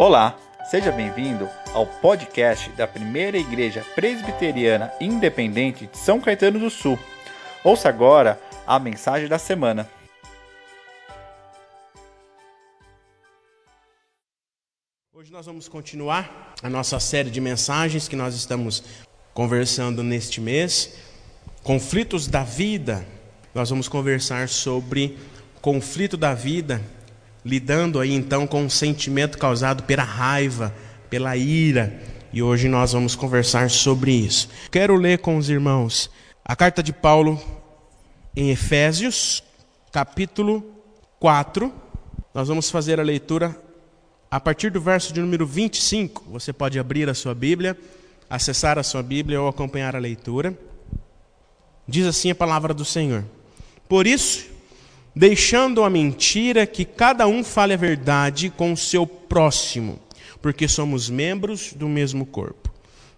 Olá, seja bem-vindo ao podcast da Primeira Igreja Presbiteriana Independente de São Caetano do Sul. Ouça agora a mensagem da semana. Hoje nós vamos continuar a nossa série de mensagens que nós estamos conversando neste mês. Conflitos da vida. Nós vamos conversar sobre conflito da vida lidando aí então com o sentimento causado pela raiva, pela ira. E hoje nós vamos conversar sobre isso. Quero ler com os irmãos a carta de Paulo em Efésios, capítulo 4. Nós vamos fazer a leitura a partir do verso de número 25. Você pode abrir a sua Bíblia, acessar a sua Bíblia ou acompanhar a leitura. Diz assim a palavra do Senhor: Por isso, deixando a mentira, que cada um fale a verdade com o seu próximo, porque somos membros do mesmo corpo.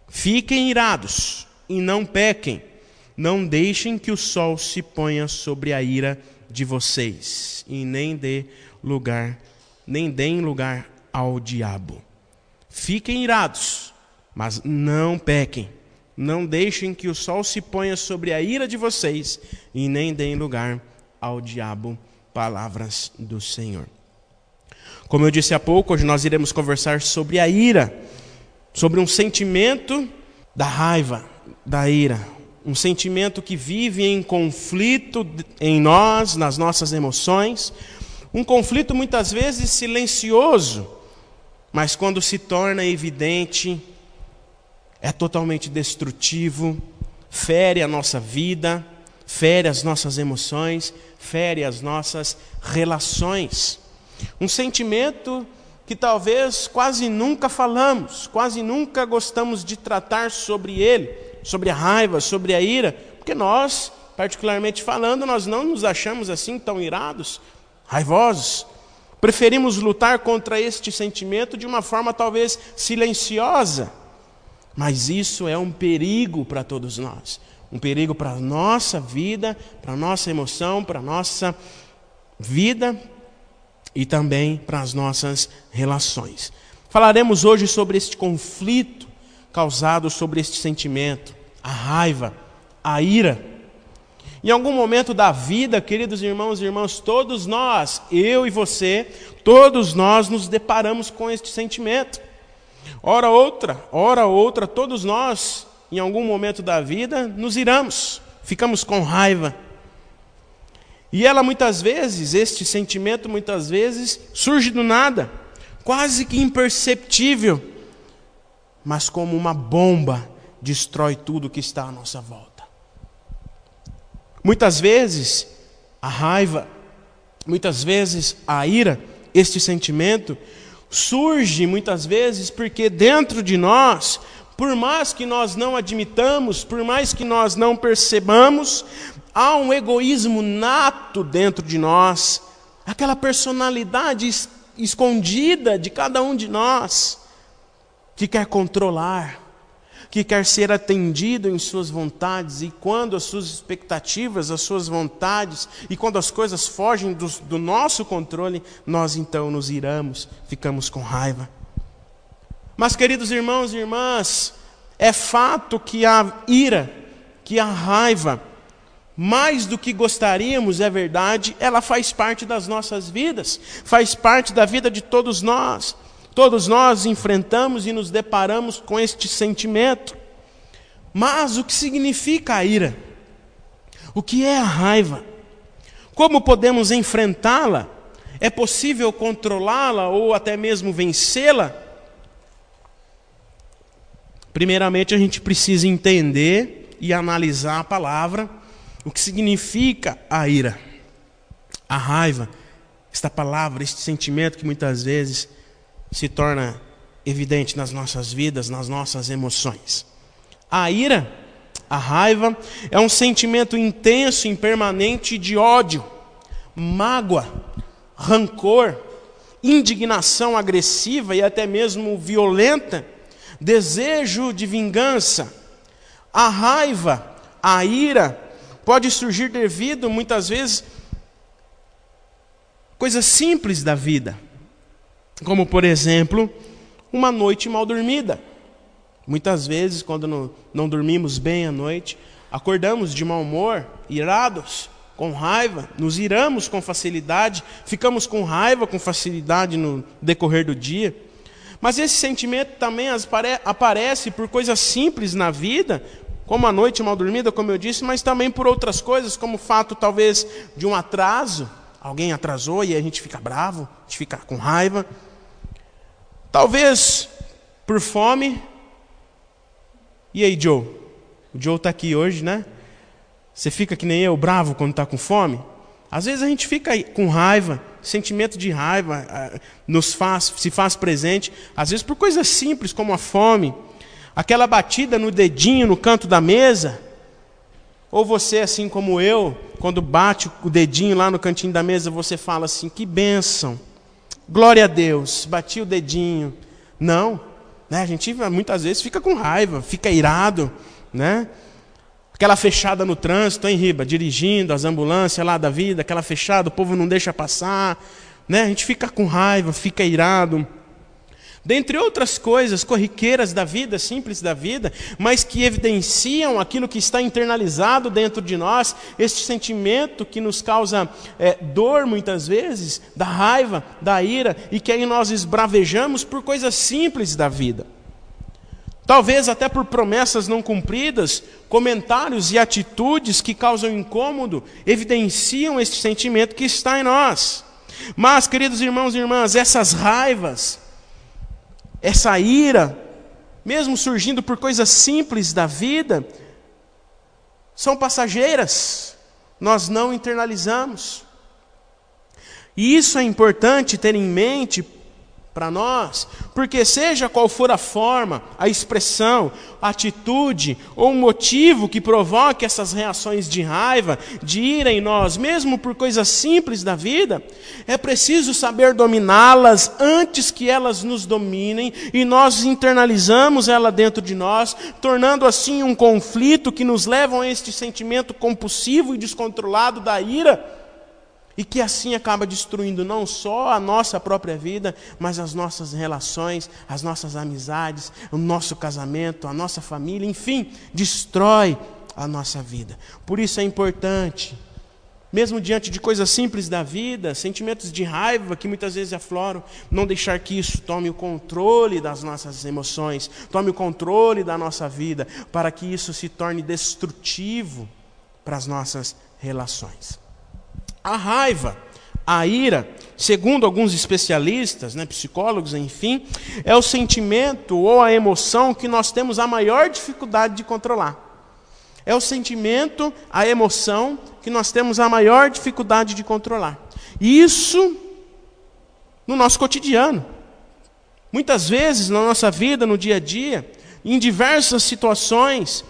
Fiquem irados e não pequem, não deixem que o sol se ponha sobre a ira de vocês, e nem dê lugar, nem deem lugar ao diabo. Fiquem irados, mas não pequem. Não deixem que o sol se ponha sobre a ira de vocês, e nem deem lugar ao diabo palavras do Senhor. Como eu disse há pouco, hoje nós iremos conversar sobre a ira, sobre um sentimento da raiva, da ira, um sentimento que vive em conflito em nós, nas nossas emoções, um conflito muitas vezes silencioso, mas quando se torna evidente, é totalmente destrutivo, fere a nossa vida, fere as nossas emoções, fere as nossas relações. Um sentimento que talvez quase nunca falamos, quase nunca gostamos de tratar sobre ele, sobre a raiva, sobre a ira, porque nós, particularmente falando, nós não nos achamos assim tão irados, raivosos. Preferimos lutar contra este sentimento de uma forma talvez silenciosa, mas isso é um perigo para todos nós um perigo para a nossa vida, para a nossa emoção, para a nossa vida e também para as nossas relações. Falaremos hoje sobre este conflito causado sobre este sentimento, a raiva, a ira. Em algum momento da vida, queridos irmãos e irmãs, todos nós, eu e você, todos nós nos deparamos com este sentimento. Ora outra, ora outra, todos nós em algum momento da vida, nos iramos, ficamos com raiva. E ela muitas vezes, este sentimento muitas vezes surge do nada, quase que imperceptível, mas como uma bomba destrói tudo que está à nossa volta. Muitas vezes a raiva, muitas vezes a ira, este sentimento surge muitas vezes porque dentro de nós por mais que nós não admitamos, por mais que nós não percebamos, há um egoísmo nato dentro de nós, aquela personalidade escondida de cada um de nós, que quer controlar, que quer ser atendido em suas vontades, e quando as suas expectativas, as suas vontades, e quando as coisas fogem do, do nosso controle, nós então nos iramos, ficamos com raiva. Mas, queridos irmãos e irmãs, é fato que a ira, que a raiva, mais do que gostaríamos, é verdade, ela faz parte das nossas vidas, faz parte da vida de todos nós. Todos nós enfrentamos e nos deparamos com este sentimento. Mas o que significa a ira? O que é a raiva? Como podemos enfrentá-la? É possível controlá-la ou até mesmo vencê-la? Primeiramente, a gente precisa entender e analisar a palavra, o que significa a ira, a raiva, esta palavra, este sentimento que muitas vezes se torna evidente nas nossas vidas, nas nossas emoções. A ira, a raiva, é um sentimento intenso e permanente de ódio, mágoa, rancor, indignação agressiva e até mesmo violenta desejo de vingança, a raiva, a ira, pode surgir devido, muitas vezes, coisas simples da vida, como, por exemplo, uma noite mal dormida. Muitas vezes, quando não, não dormimos bem à noite, acordamos de mau humor, irados, com raiva, nos iramos com facilidade, ficamos com raiva com facilidade no decorrer do dia. Mas esse sentimento também aparece por coisas simples na vida, como a noite mal dormida, como eu disse, mas também por outras coisas, como o fato talvez de um atraso, alguém atrasou e a gente fica bravo, a gente fica com raiva. Talvez por fome. E aí, Joe? O Joe está aqui hoje, né? Você fica que nem eu, bravo quando está com fome? Às vezes a gente fica com raiva, sentimento de raiva ah, nos faz, se faz presente, às vezes por coisas simples como a fome, aquela batida no dedinho no canto da mesa, ou você, assim como eu, quando bate o dedinho lá no cantinho da mesa, você fala assim: que bênção, glória a Deus, bati o dedinho. Não, né? a gente muitas vezes fica com raiva, fica irado, né? Aquela fechada no trânsito, em Riba, dirigindo as ambulâncias lá da vida, aquela fechada, o povo não deixa passar, né? A gente fica com raiva, fica irado. Dentre outras coisas corriqueiras da vida, simples da vida, mas que evidenciam aquilo que está internalizado dentro de nós, este sentimento que nos causa é, dor muitas vezes, da raiva, da ira, e que aí nós esbravejamos por coisas simples da vida. Talvez até por promessas não cumpridas, comentários e atitudes que causam incômodo evidenciam este sentimento que está em nós. Mas, queridos irmãos e irmãs, essas raivas, essa ira, mesmo surgindo por coisas simples da vida, são passageiras, nós não internalizamos. E isso é importante ter em mente para nós, porque seja qual for a forma, a expressão, a atitude ou o motivo que provoque essas reações de raiva, de ira em nós, mesmo por coisas simples da vida, é preciso saber dominá-las antes que elas nos dominem e nós internalizamos ela dentro de nós, tornando assim um conflito que nos leva a este sentimento compulsivo e descontrolado da ira e que assim acaba destruindo não só a nossa própria vida, mas as nossas relações, as nossas amizades, o nosso casamento, a nossa família, enfim, destrói a nossa vida. Por isso é importante, mesmo diante de coisas simples da vida, sentimentos de raiva que muitas vezes afloram, não deixar que isso tome o controle das nossas emoções, tome o controle da nossa vida, para que isso se torne destrutivo para as nossas relações. A raiva, a ira, segundo alguns especialistas, né, psicólogos, enfim, é o sentimento ou a emoção que nós temos a maior dificuldade de controlar. É o sentimento, a emoção que nós temos a maior dificuldade de controlar. Isso no nosso cotidiano. Muitas vezes na nossa vida, no dia a dia, em diversas situações,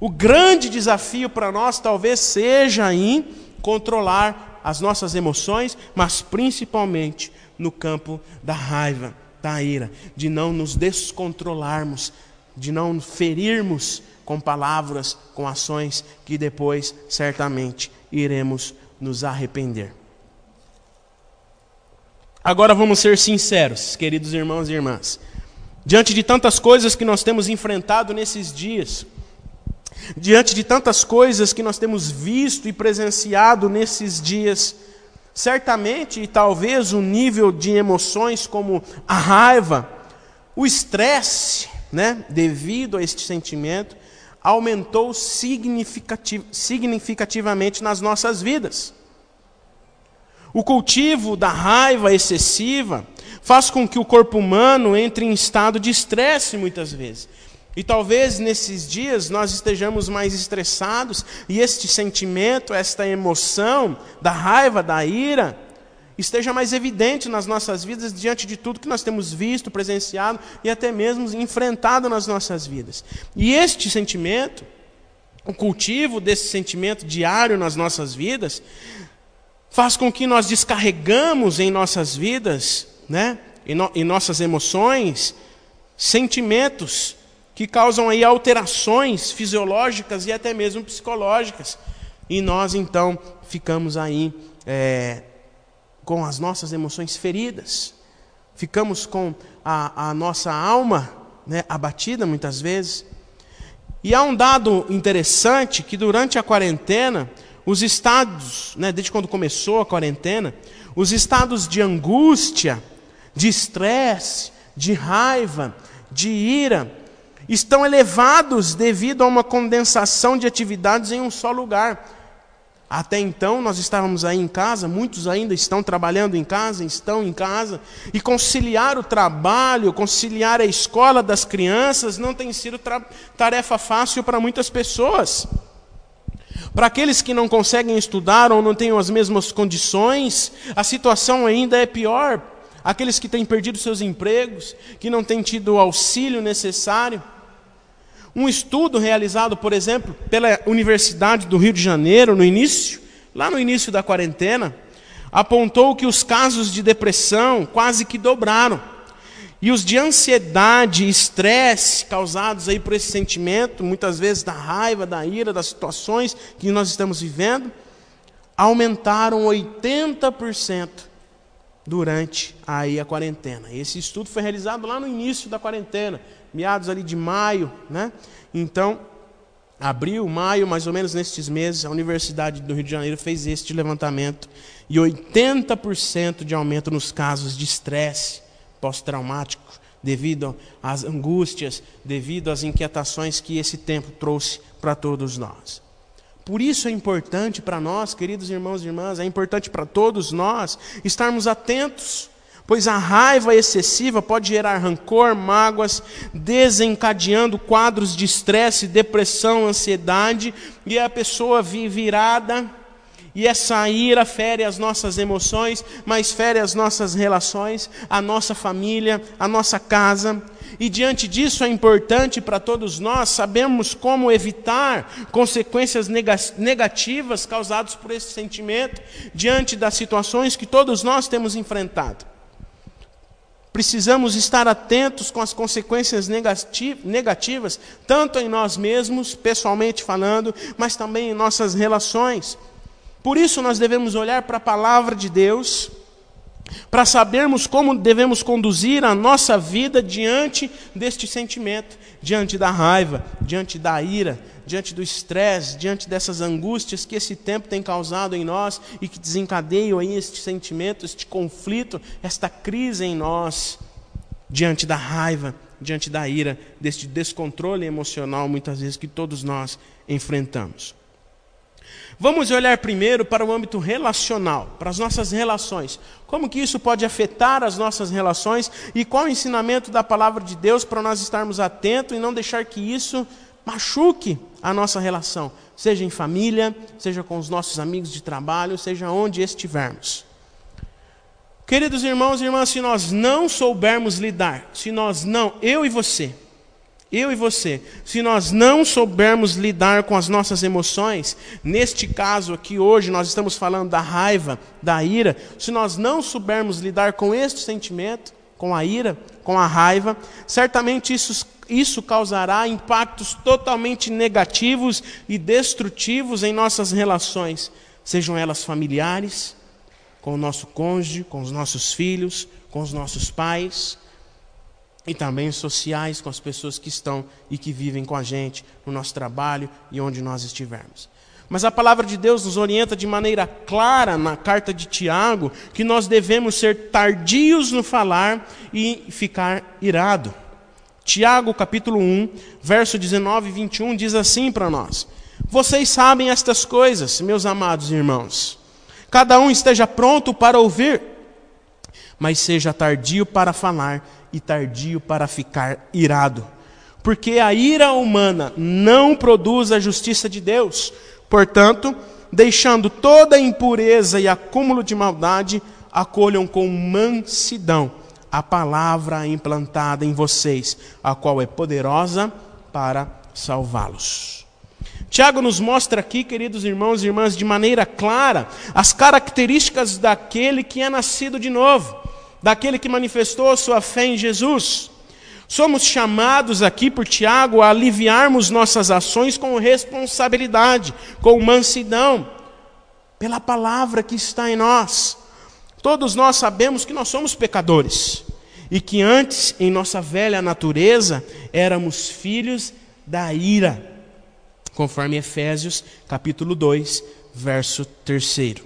o grande desafio para nós talvez seja em controlar as nossas emoções, mas principalmente no campo da raiva, da ira, de não nos descontrolarmos, de não ferirmos com palavras, com ações que depois certamente iremos nos arrepender. Agora vamos ser sinceros, queridos irmãos e irmãs. Diante de tantas coisas que nós temos enfrentado nesses dias, diante de tantas coisas que nós temos visto e presenciado nesses dias, certamente e talvez o nível de emoções como a raiva, o estresse, né, devido a este sentimento, aumentou significativ significativamente nas nossas vidas. O cultivo da raiva excessiva faz com que o corpo humano entre em estado de estresse muitas vezes. E talvez nesses dias nós estejamos mais estressados e este sentimento, esta emoção da raiva, da ira, esteja mais evidente nas nossas vidas diante de tudo que nós temos visto, presenciado e até mesmo enfrentado nas nossas vidas. E este sentimento, o cultivo desse sentimento diário nas nossas vidas, faz com que nós descarregamos em nossas vidas, né, em, no, em nossas emoções, sentimentos que causam aí alterações fisiológicas e até mesmo psicológicas. E nós então ficamos aí é, com as nossas emoções feridas, ficamos com a, a nossa alma né, abatida muitas vezes. E há um dado interessante que durante a quarentena, os estados, né, desde quando começou a quarentena, os estados de angústia, de estresse, de raiva, de ira, estão elevados devido a uma condensação de atividades em um só lugar. Até então nós estávamos aí em casa, muitos ainda estão trabalhando em casa, estão em casa, e conciliar o trabalho, conciliar a escola das crianças não tem sido tarefa fácil para muitas pessoas. Para aqueles que não conseguem estudar ou não têm as mesmas condições, a situação ainda é pior. Aqueles que têm perdido seus empregos, que não têm tido o auxílio necessário. Um estudo realizado, por exemplo, pela Universidade do Rio de Janeiro, no início, lá no início da quarentena, apontou que os casos de depressão quase que dobraram. E os de ansiedade e estresse causados aí por esse sentimento, muitas vezes da raiva, da ira, das situações que nós estamos vivendo, aumentaram 80% durante aí a quarentena. Esse estudo foi realizado lá no início da quarentena, meados ali de maio, né? Então, abril, maio, mais ou menos nestes meses, a Universidade do Rio de Janeiro fez este levantamento e 80% de aumento nos casos de estresse pós-traumático devido às angústias, devido às inquietações que esse tempo trouxe para todos nós. Por isso é importante para nós, queridos irmãos e irmãs, é importante para todos nós estarmos atentos pois a raiva excessiva pode gerar rancor, mágoas, desencadeando quadros de estresse, depressão, ansiedade, e a pessoa vive virada, e essa ira fere as nossas emoções, mas fere as nossas relações, a nossa família, a nossa casa. E diante disso é importante para todos nós sabermos como evitar consequências negativas causadas por esse sentimento diante das situações que todos nós temos enfrentado. Precisamos estar atentos com as consequências negativas, tanto em nós mesmos, pessoalmente falando, mas também em nossas relações. Por isso, nós devemos olhar para a palavra de Deus, para sabermos como devemos conduzir a nossa vida diante deste sentimento, diante da raiva, diante da ira, diante do estresse, diante dessas angústias que esse tempo tem causado em nós e que desencadeiam aí este sentimento, este conflito, esta crise em nós, diante da raiva, diante da ira, deste descontrole emocional muitas vezes que todos nós enfrentamos. Vamos olhar primeiro para o âmbito relacional, para as nossas relações. Como que isso pode afetar as nossas relações e qual o ensinamento da palavra de Deus para nós estarmos atentos e não deixar que isso machuque a nossa relação, seja em família, seja com os nossos amigos de trabalho, seja onde estivermos. Queridos irmãos e irmãs, se nós não soubermos lidar, se nós não, eu e você, eu e você, se nós não soubermos lidar com as nossas emoções, neste caso aqui hoje nós estamos falando da raiva, da ira, se nós não soubermos lidar com este sentimento, com a ira, com a raiva, certamente isso, isso causará impactos totalmente negativos e destrutivos em nossas relações, sejam elas familiares, com o nosso cônjuge, com os nossos filhos, com os nossos pais, e também sociais com as pessoas que estão e que vivem com a gente no nosso trabalho e onde nós estivermos. Mas a palavra de Deus nos orienta de maneira clara na carta de Tiago que nós devemos ser tardios no falar e ficar irado. Tiago capítulo 1, verso 19 e 21 diz assim para nós: Vocês sabem estas coisas, meus amados irmãos. Cada um esteja pronto para ouvir, mas seja tardio para falar e tardio para ficar irado. Porque a ira humana não produz a justiça de Deus. Portanto, deixando toda impureza e acúmulo de maldade, acolham com mansidão a palavra implantada em vocês, a qual é poderosa para salvá-los. Tiago nos mostra aqui, queridos irmãos e irmãs, de maneira clara, as características daquele que é nascido de novo, daquele que manifestou sua fé em Jesus. Somos chamados aqui por Tiago a aliviarmos nossas ações com responsabilidade, com mansidão, pela palavra que está em nós. Todos nós sabemos que nós somos pecadores. e que antes, em nossa velha natureza, éramos filhos da ira, conforme Efésios capítulo 2, verso 3.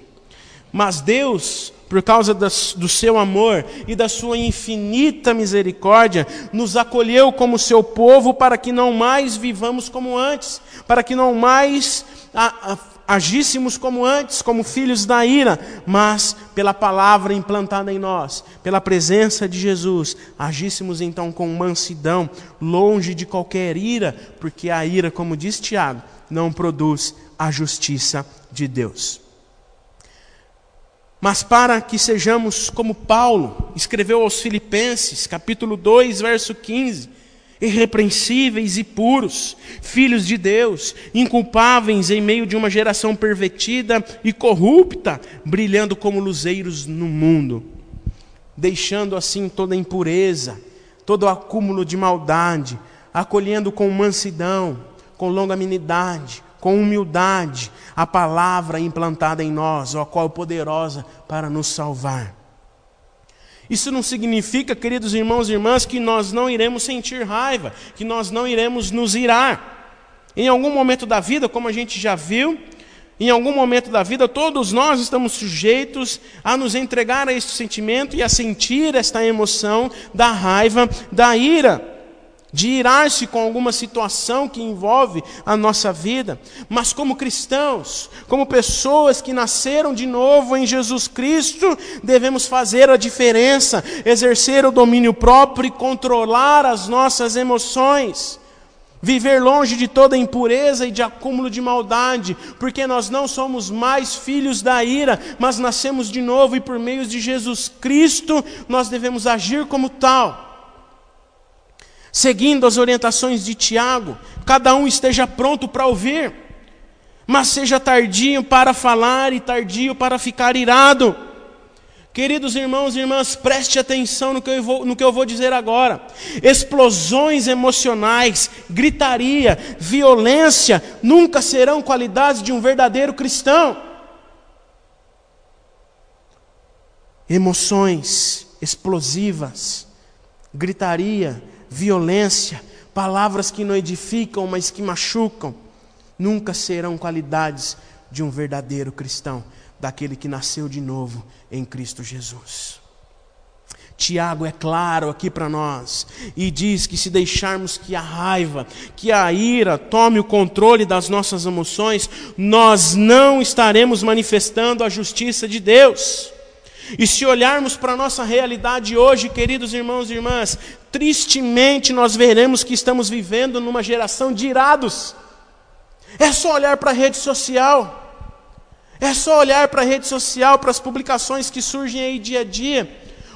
Mas Deus, por causa do seu amor e da sua infinita misericórdia, nos acolheu como seu povo para que não mais vivamos como antes, para que não mais agíssemos como antes, como filhos da ira, mas pela palavra implantada em nós, pela presença de Jesus, agíssemos então com mansidão, longe de qualquer ira, porque a ira, como diz Tiago, não produz a justiça de Deus. Mas para que sejamos como Paulo escreveu aos Filipenses, capítulo 2, verso 15, irrepreensíveis e puros, filhos de Deus, inculpáveis em meio de uma geração pervertida e corrupta, brilhando como luzeiros no mundo, deixando assim toda impureza, todo acúmulo de maldade, acolhendo com mansidão, com longanimidade, com humildade, a palavra implantada em nós, a qual é poderosa para nos salvar. Isso não significa, queridos irmãos e irmãs, que nós não iremos sentir raiva, que nós não iremos nos irar. Em algum momento da vida, como a gente já viu, em algum momento da vida, todos nós estamos sujeitos a nos entregar a este sentimento e a sentir esta emoção da raiva, da ira de irar-se com alguma situação que envolve a nossa vida, mas como cristãos, como pessoas que nasceram de novo em Jesus Cristo, devemos fazer a diferença, exercer o domínio próprio e controlar as nossas emoções. Viver longe de toda impureza e de acúmulo de maldade, porque nós não somos mais filhos da ira, mas nascemos de novo e por meio de Jesus Cristo nós devemos agir como tal seguindo as orientações de Tiago, cada um esteja pronto para ouvir, mas seja tardio para falar e tardio para ficar irado. Queridos irmãos e irmãs, preste atenção no que, eu vou, no que eu vou dizer agora. Explosões emocionais, gritaria, violência nunca serão qualidades de um verdadeiro cristão. Emoções explosivas, gritaria, violência, palavras que não edificam, mas que machucam, nunca serão qualidades de um verdadeiro cristão, daquele que nasceu de novo em Cristo Jesus. Tiago é claro aqui para nós e diz que se deixarmos que a raiva, que a ira tome o controle das nossas emoções, nós não estaremos manifestando a justiça de Deus. E se olharmos para a nossa realidade hoje, queridos irmãos e irmãs, tristemente nós veremos que estamos vivendo numa geração de irados. É só olhar para a rede social. É só olhar para a rede social, para as publicações que surgem aí dia a dia.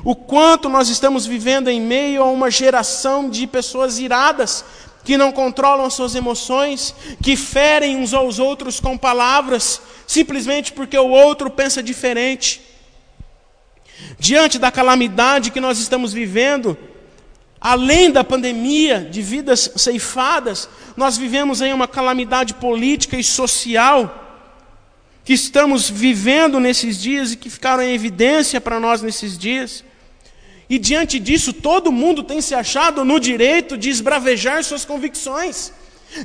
O quanto nós estamos vivendo em meio a uma geração de pessoas iradas, que não controlam as suas emoções, que ferem uns aos outros com palavras, simplesmente porque o outro pensa diferente. Diante da calamidade que nós estamos vivendo, além da pandemia de vidas ceifadas, nós vivemos em uma calamidade política e social que estamos vivendo nesses dias e que ficaram em evidência para nós nesses dias. E diante disso, todo mundo tem se achado no direito de esbravejar suas convicções,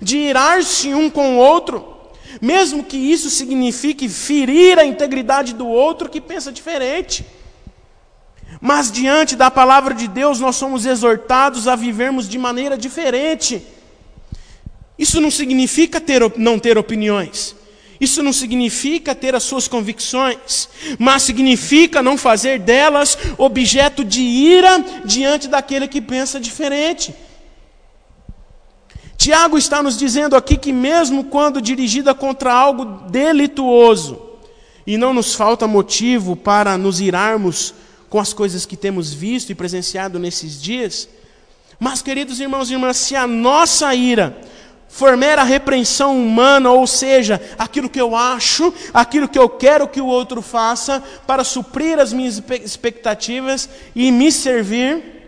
de irar-se um com o outro, mesmo que isso signifique ferir a integridade do outro que pensa diferente. Mas diante da palavra de Deus, nós somos exortados a vivermos de maneira diferente. Isso não significa ter, não ter opiniões. Isso não significa ter as suas convicções, mas significa não fazer delas objeto de ira diante daquele que pensa diferente. Tiago está nos dizendo aqui que, mesmo quando dirigida contra algo delituoso, e não nos falta motivo para nos irarmos com as coisas que temos visto e presenciado nesses dias. Mas, queridos irmãos e irmãs, se a nossa ira for mera repreensão humana, ou seja, aquilo que eu acho, aquilo que eu quero que o outro faça para suprir as minhas expectativas e me servir,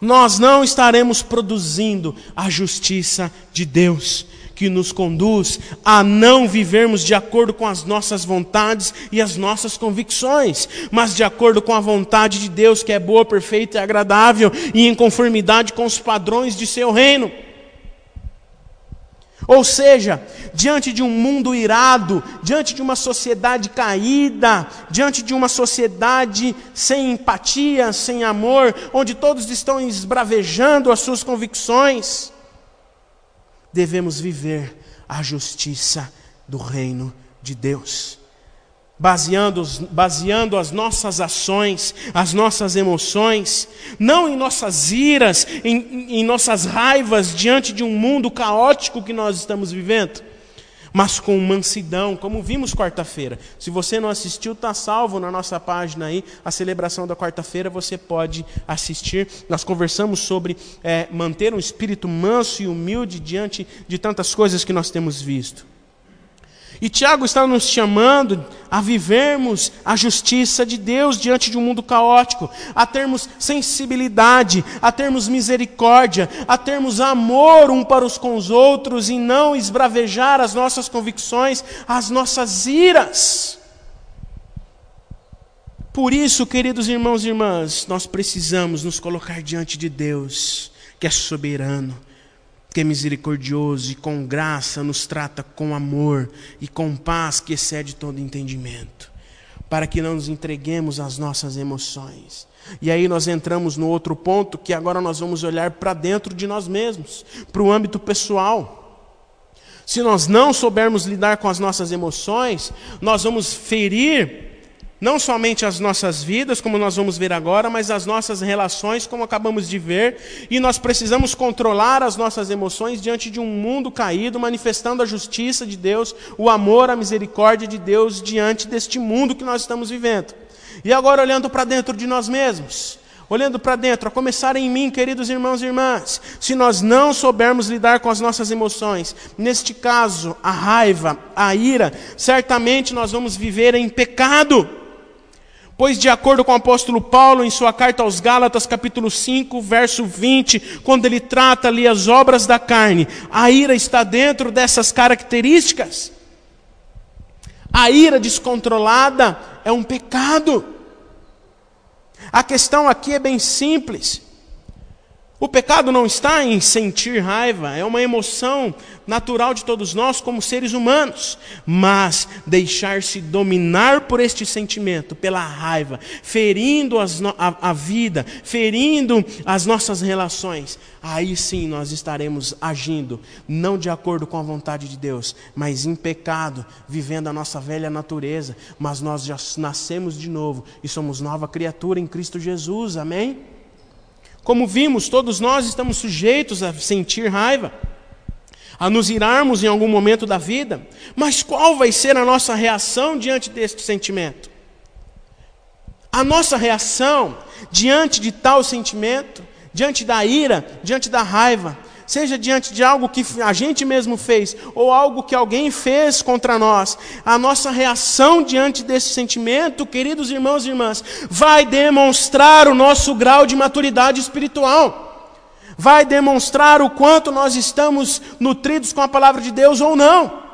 nós não estaremos produzindo a justiça de Deus. Que nos conduz a não vivermos de acordo com as nossas vontades e as nossas convicções, mas de acordo com a vontade de Deus, que é boa, perfeita e agradável, e em conformidade com os padrões de seu reino. Ou seja, diante de um mundo irado, diante de uma sociedade caída, diante de uma sociedade sem empatia, sem amor, onde todos estão esbravejando as suas convicções, devemos viver a justiça do reino de Deus. Baseando, baseando as nossas ações, as nossas emoções, não em nossas iras, em, em nossas raivas diante de um mundo caótico que nós estamos vivendo, mas com mansidão, como vimos quarta-feira. Se você não assistiu, está salvo na nossa página aí, a celebração da quarta-feira, você pode assistir. Nós conversamos sobre é, manter um espírito manso e humilde diante de tantas coisas que nós temos visto. E Tiago está nos chamando a vivermos a justiça de Deus diante de um mundo caótico, a termos sensibilidade, a termos misericórdia, a termos amor um para os com os outros e não esbravejar as nossas convicções, as nossas iras. Por isso, queridos irmãos e irmãs, nós precisamos nos colocar diante de Deus, que é soberano que é misericordioso e com graça nos trata com amor e com paz que excede todo entendimento, para que não nos entreguemos às nossas emoções. E aí nós entramos no outro ponto que agora nós vamos olhar para dentro de nós mesmos, para o âmbito pessoal. Se nós não soubermos lidar com as nossas emoções, nós vamos ferir não somente as nossas vidas, como nós vamos ver agora, mas as nossas relações, como acabamos de ver, e nós precisamos controlar as nossas emoções diante de um mundo caído, manifestando a justiça de Deus, o amor, a misericórdia de Deus diante deste mundo que nós estamos vivendo. E agora, olhando para dentro de nós mesmos, olhando para dentro, a começar em mim, queridos irmãos e irmãs, se nós não soubermos lidar com as nossas emoções, neste caso, a raiva, a ira, certamente nós vamos viver em pecado. Pois, de acordo com o apóstolo Paulo, em sua carta aos Gálatas, capítulo 5, verso 20, quando ele trata ali as obras da carne, a ira está dentro dessas características. A ira descontrolada é um pecado. A questão aqui é bem simples. O pecado não está em sentir raiva, é uma emoção natural de todos nós como seres humanos, mas deixar-se dominar por este sentimento, pela raiva, ferindo no, a, a vida, ferindo as nossas relações, aí sim nós estaremos agindo, não de acordo com a vontade de Deus, mas em pecado, vivendo a nossa velha natureza, mas nós já nascemos de novo e somos nova criatura em Cristo Jesus, amém? Como vimos, todos nós estamos sujeitos a sentir raiva, a nos irarmos em algum momento da vida, mas qual vai ser a nossa reação diante deste sentimento? A nossa reação diante de tal sentimento, diante da ira, diante da raiva, seja diante de algo que a gente mesmo fez ou algo que alguém fez contra nós, a nossa reação diante desse sentimento, queridos irmãos e irmãs, vai demonstrar o nosso grau de maturidade espiritual. Vai demonstrar o quanto nós estamos nutridos com a palavra de Deus ou não.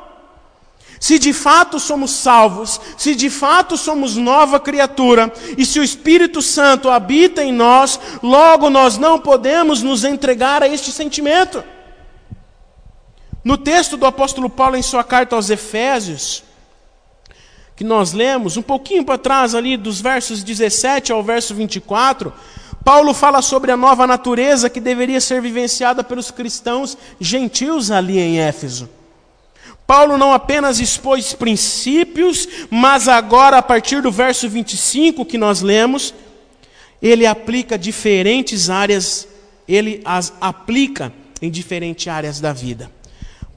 Se de fato somos salvos, se de fato somos nova criatura, e se o Espírito Santo habita em nós, logo nós não podemos nos entregar a este sentimento. No texto do apóstolo Paulo, em sua carta aos Efésios, que nós lemos, um pouquinho para trás ali, dos versos 17 ao verso 24, Paulo fala sobre a nova natureza que deveria ser vivenciada pelos cristãos gentios ali em Éfeso. Paulo não apenas expôs princípios, mas agora, a partir do verso 25 que nós lemos, ele aplica diferentes áreas, ele as aplica em diferentes áreas da vida.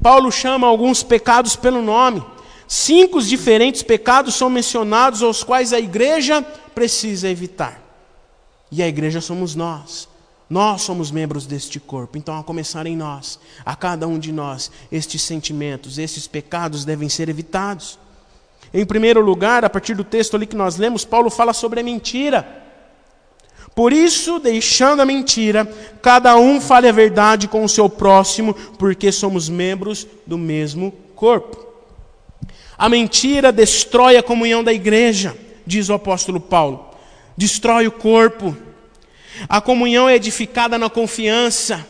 Paulo chama alguns pecados pelo nome. Cinco diferentes pecados são mencionados, aos quais a igreja precisa evitar. E a igreja somos nós. Nós somos membros deste corpo, então, a começar em nós, a cada um de nós, estes sentimentos, esses pecados devem ser evitados. Em primeiro lugar, a partir do texto ali que nós lemos, Paulo fala sobre a mentira. Por isso, deixando a mentira, cada um fale a verdade com o seu próximo, porque somos membros do mesmo corpo. A mentira destrói a comunhão da igreja, diz o apóstolo Paulo. Destrói o corpo. A comunhão é edificada na confiança.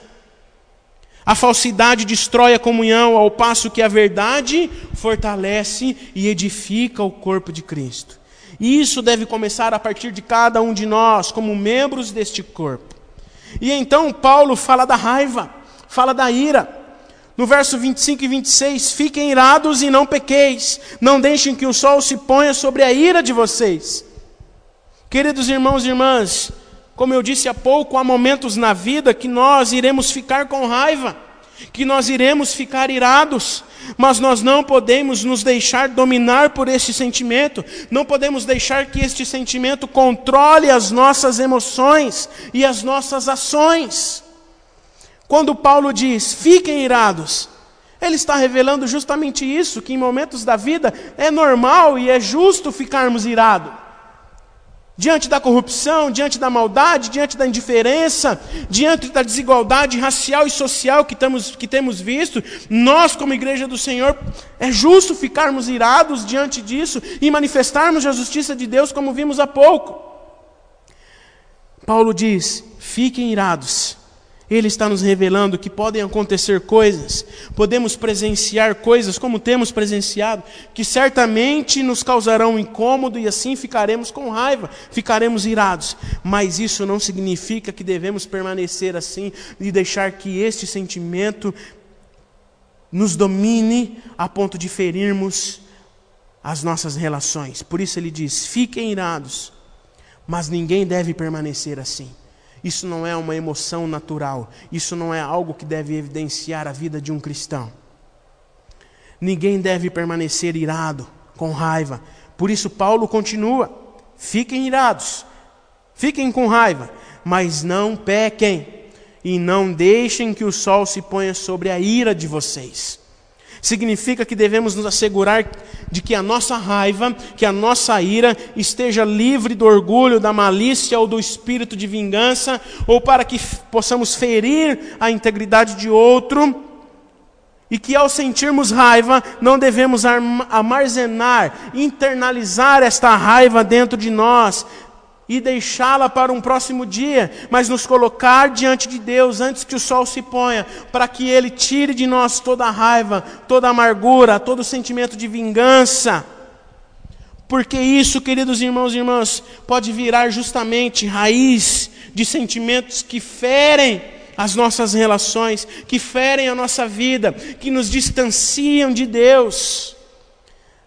A falsidade destrói a comunhão, ao passo que a verdade fortalece e edifica o corpo de Cristo. Isso deve começar a partir de cada um de nós, como membros deste corpo. E então Paulo fala da raiva, fala da ira. No verso 25 e 26, fiquem irados e não pequeis, não deixem que o sol se ponha sobre a ira de vocês. Queridos irmãos e irmãs, como eu disse há pouco, há momentos na vida que nós iremos ficar com raiva, que nós iremos ficar irados, mas nós não podemos nos deixar dominar por este sentimento, não podemos deixar que este sentimento controle as nossas emoções e as nossas ações. Quando Paulo diz, fiquem irados, ele está revelando justamente isso, que em momentos da vida é normal e é justo ficarmos irados diante da corrupção, diante da maldade, diante da indiferença, diante da desigualdade racial e social que, temos, que temos visto, nós, como igreja do Senhor, é justo ficarmos irados diante disso e manifestarmos a justiça de Deus, como vimos há pouco. Paulo diz: fiquem irados, ele está nos revelando que podem acontecer coisas, podemos presenciar coisas como temos presenciado, que certamente nos causarão incômodo e assim ficaremos com raiva, ficaremos irados. Mas isso não significa que devemos permanecer assim e deixar que este sentimento nos domine a ponto de ferirmos as nossas relações. Por isso ele diz: fiquem irados, mas ninguém deve permanecer assim. Isso não é uma emoção natural. Isso não é algo que deve evidenciar a vida de um cristão. Ninguém deve permanecer irado, com raiva. Por isso, Paulo continua: fiquem irados, fiquem com raiva, mas não pequem, e não deixem que o sol se ponha sobre a ira de vocês. Significa que devemos nos assegurar de que a nossa raiva, que a nossa ira esteja livre do orgulho, da malícia ou do espírito de vingança, ou para que possamos ferir a integridade de outro. E que ao sentirmos raiva, não devemos armazenar, internalizar esta raiva dentro de nós, e deixá-la para um próximo dia, mas nos colocar diante de Deus antes que o sol se ponha, para que Ele tire de nós toda a raiva, toda a amargura, todo o sentimento de vingança. Porque isso, queridos irmãos e irmãs, pode virar justamente raiz de sentimentos que ferem as nossas relações, que ferem a nossa vida, que nos distanciam de Deus.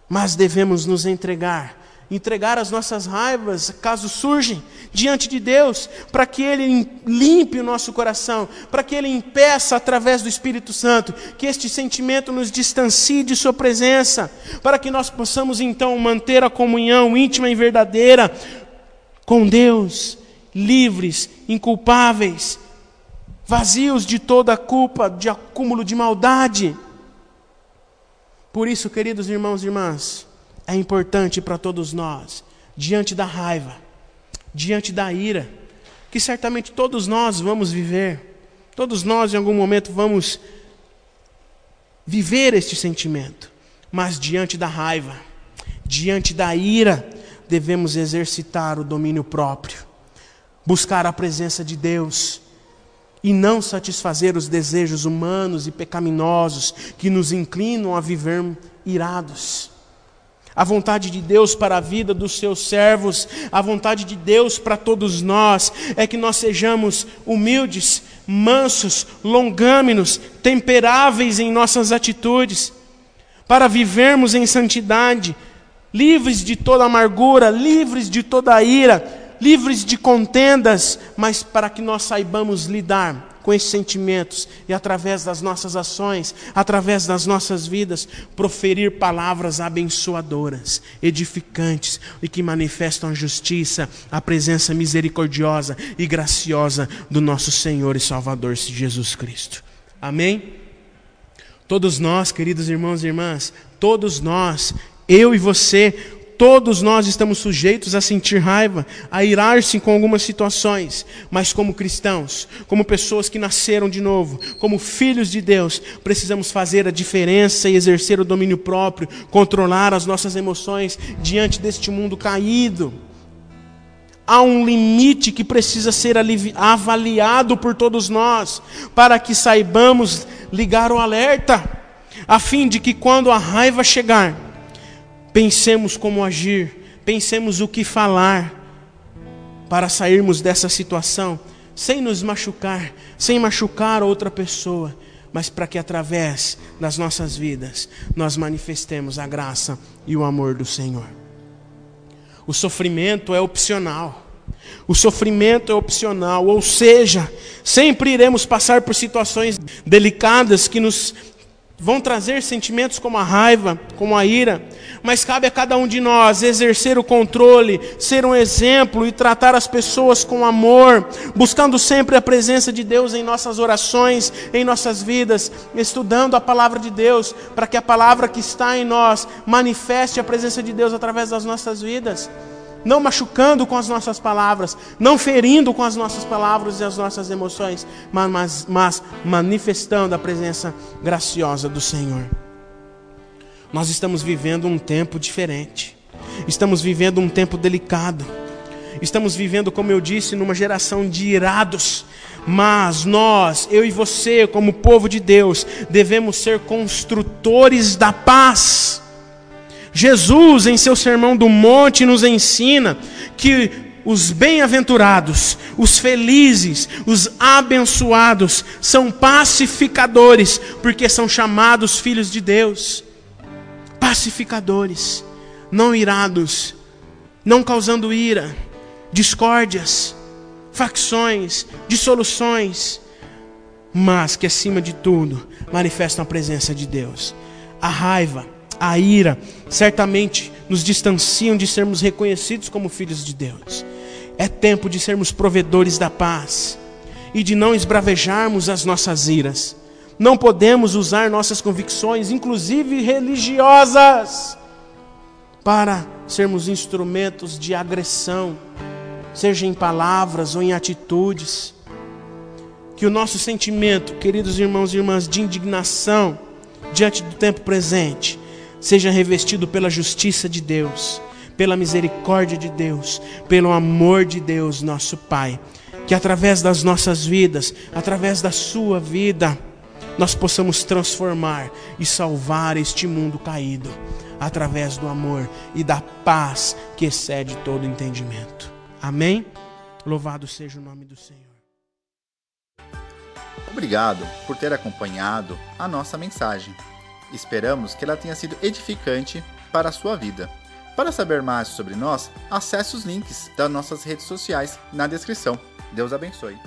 Mas devemos nos entregar entregar as nossas raivas, caso surgem, diante de Deus, para que Ele limpe o nosso coração, para que Ele impeça através do Espírito Santo, que este sentimento nos distancie de Sua presença, para que nós possamos então manter a comunhão íntima e verdadeira com Deus, livres, inculpáveis, vazios de toda culpa, de acúmulo de maldade. Por isso, queridos irmãos e irmãs, é importante para todos nós, diante da raiva, diante da ira, que certamente todos nós vamos viver, todos nós em algum momento vamos viver este sentimento, mas diante da raiva, diante da ira, devemos exercitar o domínio próprio, buscar a presença de Deus e não satisfazer os desejos humanos e pecaminosos que nos inclinam a viver irados. A vontade de Deus para a vida dos seus servos, a vontade de Deus para todos nós, é que nós sejamos humildes, mansos, longâmenos, temperáveis em nossas atitudes, para vivermos em santidade, livres de toda amargura, livres de toda ira, livres de contendas, mas para que nós saibamos lidar com esses sentimentos e através das nossas ações, através das nossas vidas, proferir palavras abençoadoras, edificantes e que manifestam a justiça, a presença misericordiosa e graciosa do nosso Senhor e Salvador Jesus Cristo. Amém? Todos nós, queridos irmãos e irmãs, todos nós, eu e você, Todos nós estamos sujeitos a sentir raiva, a irar-se com algumas situações, mas como cristãos, como pessoas que nasceram de novo, como filhos de Deus, precisamos fazer a diferença e exercer o domínio próprio, controlar as nossas emoções diante deste mundo caído. Há um limite que precisa ser avaliado por todos nós, para que saibamos ligar o alerta, a fim de que quando a raiva chegar, Pensemos como agir, pensemos o que falar para sairmos dessa situação sem nos machucar, sem machucar outra pessoa, mas para que através das nossas vidas nós manifestemos a graça e o amor do Senhor. O sofrimento é opcional. O sofrimento é opcional, ou seja, sempre iremos passar por situações delicadas que nos vão trazer sentimentos como a raiva, como a ira, mas cabe a cada um de nós exercer o controle, ser um exemplo e tratar as pessoas com amor, buscando sempre a presença de Deus em nossas orações, em nossas vidas, estudando a palavra de Deus, para que a palavra que está em nós manifeste a presença de Deus através das nossas vidas não machucando com as nossas palavras, não ferindo com as nossas palavras e as nossas emoções, mas, mas, mas, manifestando a presença graciosa do Senhor. Nós estamos vivendo um tempo diferente, estamos vivendo um tempo delicado, estamos vivendo, como eu disse, numa geração de irados, mas nós, eu e você, como povo de Deus, devemos ser construtores da paz Jesus, em seu sermão do monte, nos ensina que os bem-aventurados, os felizes, os abençoados são pacificadores, porque são chamados filhos de Deus. Pacificadores, não irados, não causando ira, discórdias, facções, dissoluções, mas que acima de tudo manifestam a presença de Deus. A raiva, a ira, certamente nos distanciam de sermos reconhecidos como filhos de Deus. É tempo de sermos provedores da paz e de não esbravejarmos as nossas iras. Não podemos usar nossas convicções, inclusive religiosas, para sermos instrumentos de agressão, seja em palavras ou em atitudes. Que o nosso sentimento, queridos irmãos e irmãs, de indignação diante do tempo presente, seja revestido pela justiça de Deus, pela misericórdia de Deus, pelo amor de Deus, nosso Pai. Que através das nossas vidas, através da sua vida, nós possamos transformar e salvar este mundo caído, através do amor e da paz que excede todo entendimento. Amém? Louvado seja o nome do Senhor. Obrigado por ter acompanhado a nossa mensagem. Esperamos que ela tenha sido edificante para a sua vida. Para saber mais sobre nós, acesse os links das nossas redes sociais na descrição. Deus abençoe.